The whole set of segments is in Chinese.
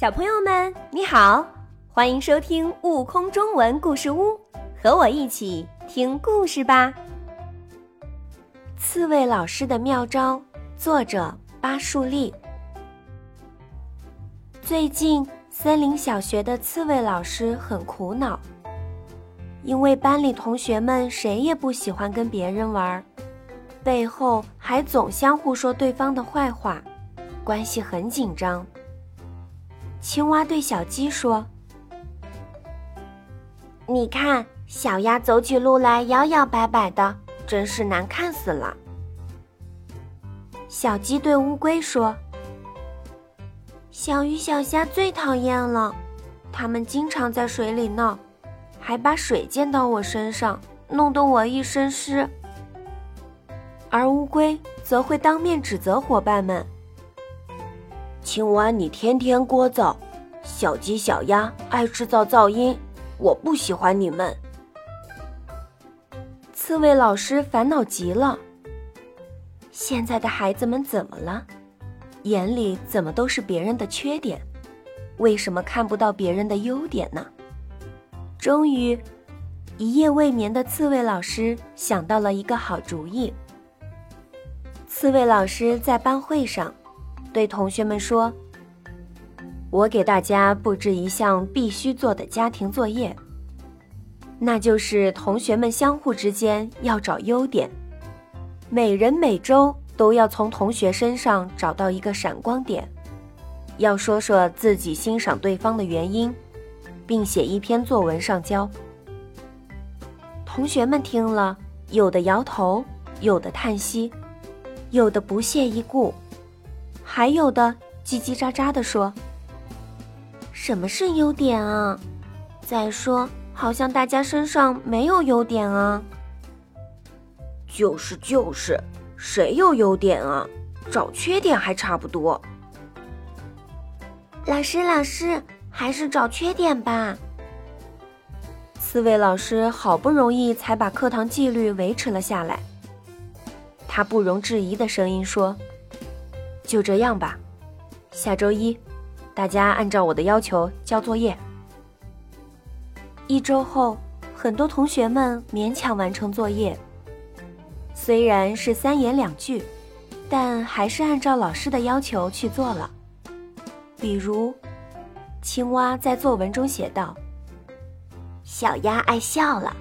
小朋友们，你好，欢迎收听《悟空中文故事屋》，和我一起听故事吧。刺猬老师的妙招，作者巴树立。最近，森林小学的刺猬老师很苦恼，因为班里同学们谁也不喜欢跟别人玩，背后还总相互说对方的坏话，关系很紧张。青蛙对小鸡说：“你看，小鸭走起路来摇摇摆摆的，真是难看死了。”小鸡对乌龟说：“小鱼小虾最讨厌了，它们经常在水里闹，还把水溅到我身上，弄得我一身湿。”而乌龟则会当面指责伙伴们。青蛙，你天天聒噪；小鸡、小鸭爱制造噪音，我不喜欢你们。刺猬老师烦恼极了。现在的孩子们怎么了？眼里怎么都是别人的缺点？为什么看不到别人的优点呢？终于，一夜未眠的刺猬老师想到了一个好主意。刺猬老师在班会上。对同学们说：“我给大家布置一项必须做的家庭作业，那就是同学们相互之间要找优点，每人每周都要从同学身上找到一个闪光点，要说说自己欣赏对方的原因，并写一篇作文上交。”同学们听了，有的摇头，有的叹息，有的不屑一顾。还有的叽叽喳喳地说：“什么是优点啊？再说，好像大家身上没有优点啊。”“就是就是，谁有优点啊？找缺点还差不多。”“老师老师，还是找缺点吧。”四位老师好不容易才把课堂纪律维持了下来。他不容置疑的声音说。就这样吧，下周一，大家按照我的要求交作业。一周后，很多同学们勉强完成作业，虽然是三言两句，但还是按照老师的要求去做了。比如，青蛙在作文中写道：“小鸭爱笑了。”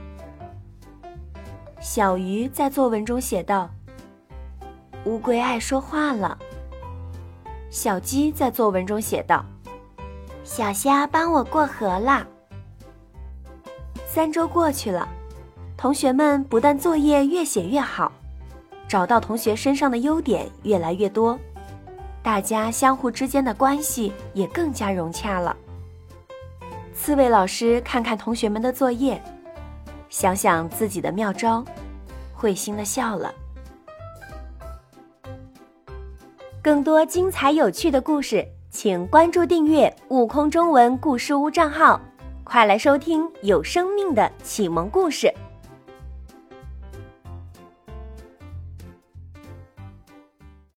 小鱼在作文中写道：“乌龟爱说话了。”小鸡在作文中写道：“小虾帮我过河了。”三周过去了，同学们不但作业越写越好，找到同学身上的优点越来越多，大家相互之间的关系也更加融洽了。刺猬老师看看同学们的作业，想想自己的妙招，会心的笑了。更多精彩有趣的故事，请关注订阅“悟空中文故事屋”账号，快来收听有生命的启蒙故事。